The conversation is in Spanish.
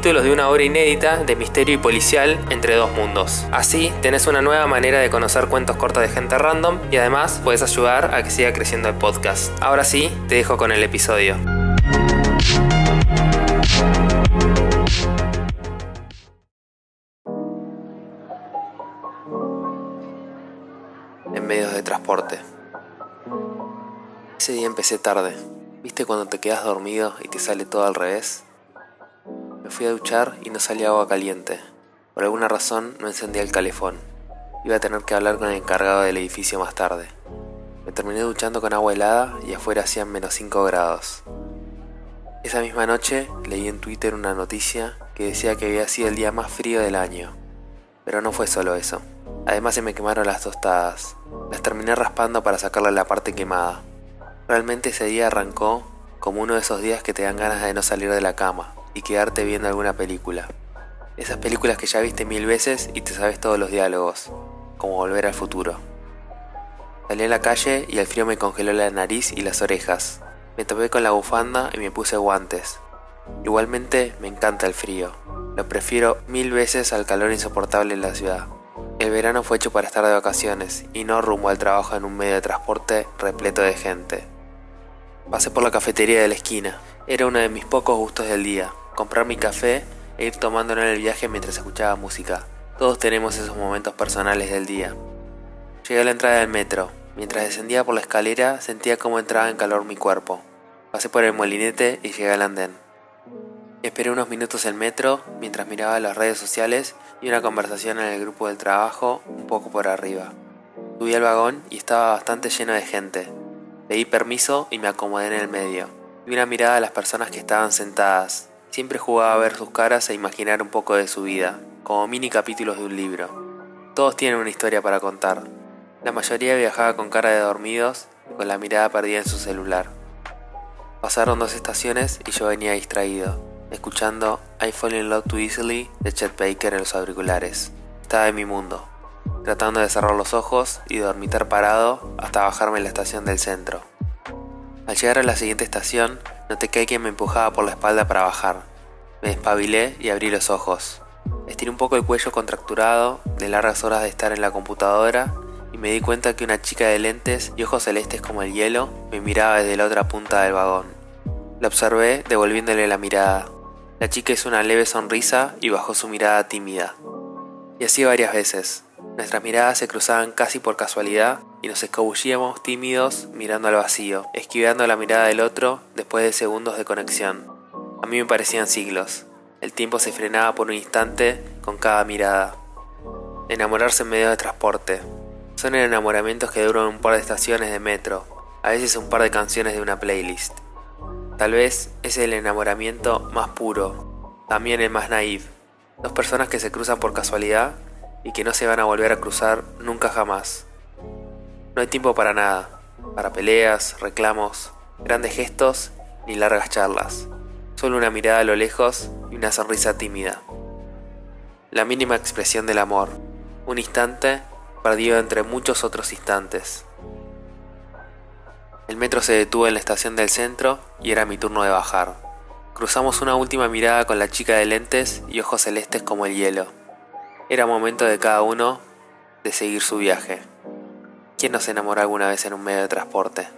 capítulos de una obra inédita de misterio y policial entre dos mundos. Así, tenés una nueva manera de conocer cuentos cortos de gente random y además puedes ayudar a que siga creciendo el podcast. Ahora sí, te dejo con el episodio. En medios de transporte. Ese día empecé tarde. ¿Viste cuando te quedas dormido y te sale todo al revés? Fui a duchar y no salía agua caliente. Por alguna razón no encendía el calefón. Iba a tener que hablar con el encargado del edificio más tarde. Me terminé duchando con agua helada y afuera hacían menos 5 grados. Esa misma noche leí en Twitter una noticia que decía que había sido el día más frío del año. Pero no fue solo eso. Además se me quemaron las tostadas. Las terminé raspando para sacarle la parte quemada. Realmente ese día arrancó como uno de esos días que te dan ganas de no salir de la cama y quedarte viendo alguna película. Esas películas que ya viste mil veces y te sabes todos los diálogos, como Volver al futuro. Salí a la calle y el frío me congeló la nariz y las orejas. Me topé con la bufanda y me puse guantes. Igualmente me encanta el frío. Lo prefiero mil veces al calor insoportable en la ciudad. El verano fue hecho para estar de vacaciones y no rumbo al trabajo en un medio de transporte repleto de gente. Pasé por la cafetería de la esquina. Era uno de mis pocos gustos del día comprar mi café e ir tomándolo en el viaje mientras escuchaba música. Todos tenemos esos momentos personales del día. Llegué a la entrada del metro. Mientras descendía por la escalera sentía cómo entraba en calor mi cuerpo. Pasé por el molinete y llegué al andén. Esperé unos minutos el metro mientras miraba las redes sociales y una conversación en el grupo del trabajo un poco por arriba. Subí al vagón y estaba bastante lleno de gente. Pedí permiso y me acomodé en el medio. Vi una mirada a las personas que estaban sentadas, Siempre jugaba a ver sus caras e imaginar un poco de su vida, como mini capítulos de un libro. Todos tienen una historia para contar. La mayoría viajaba con cara de dormidos con la mirada perdida en su celular. Pasaron dos estaciones y yo venía distraído, escuchando I Fall in Love Too Easily de Chet Baker en los auriculares. Estaba en mi mundo, tratando de cerrar los ojos y dormitar parado hasta bajarme en la estación del centro. Al llegar a la siguiente estación, noté que alguien me empujaba por la espalda para bajar. Me despabilé y abrí los ojos. Estiré un poco el cuello contracturado de largas horas de estar en la computadora y me di cuenta que una chica de lentes y ojos celestes como el hielo me miraba desde la otra punta del vagón. La observé devolviéndole la mirada. La chica hizo una leve sonrisa y bajó su mirada tímida. Y así varias veces. Nuestras miradas se cruzaban casi por casualidad y nos escabullíamos tímidos mirando al vacío, esquivando la mirada del otro después de segundos de conexión. A mí me parecían siglos. El tiempo se frenaba por un instante con cada mirada. Enamorarse en medio de transporte. Son enamoramientos que duran un par de estaciones de metro, a veces un par de canciones de una playlist. Tal vez es el enamoramiento más puro, también el más naive. Dos personas que se cruzan por casualidad y que no se van a volver a cruzar nunca jamás. No hay tiempo para nada, para peleas, reclamos, grandes gestos ni largas charlas. Solo una mirada a lo lejos y una sonrisa tímida. La mínima expresión del amor, un instante perdido entre muchos otros instantes. El metro se detuvo en la estación del centro y era mi turno de bajar. Cruzamos una última mirada con la chica de lentes y ojos celestes como el hielo. Era momento de cada uno de seguir su viaje. ¿Quién no se enamoró alguna vez en un medio de transporte?